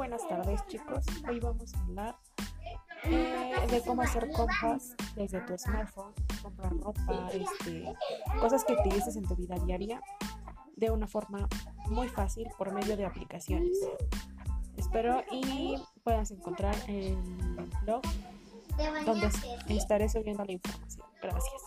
buenas tardes chicos. Hoy vamos a hablar eh, de cómo hacer compras desde tu smartphone, comprar ropa, este, cosas que utilices en tu vida diaria de una forma muy fácil por medio de aplicaciones. Espero y puedas encontrar el blog donde estaré subiendo la información. Gracias.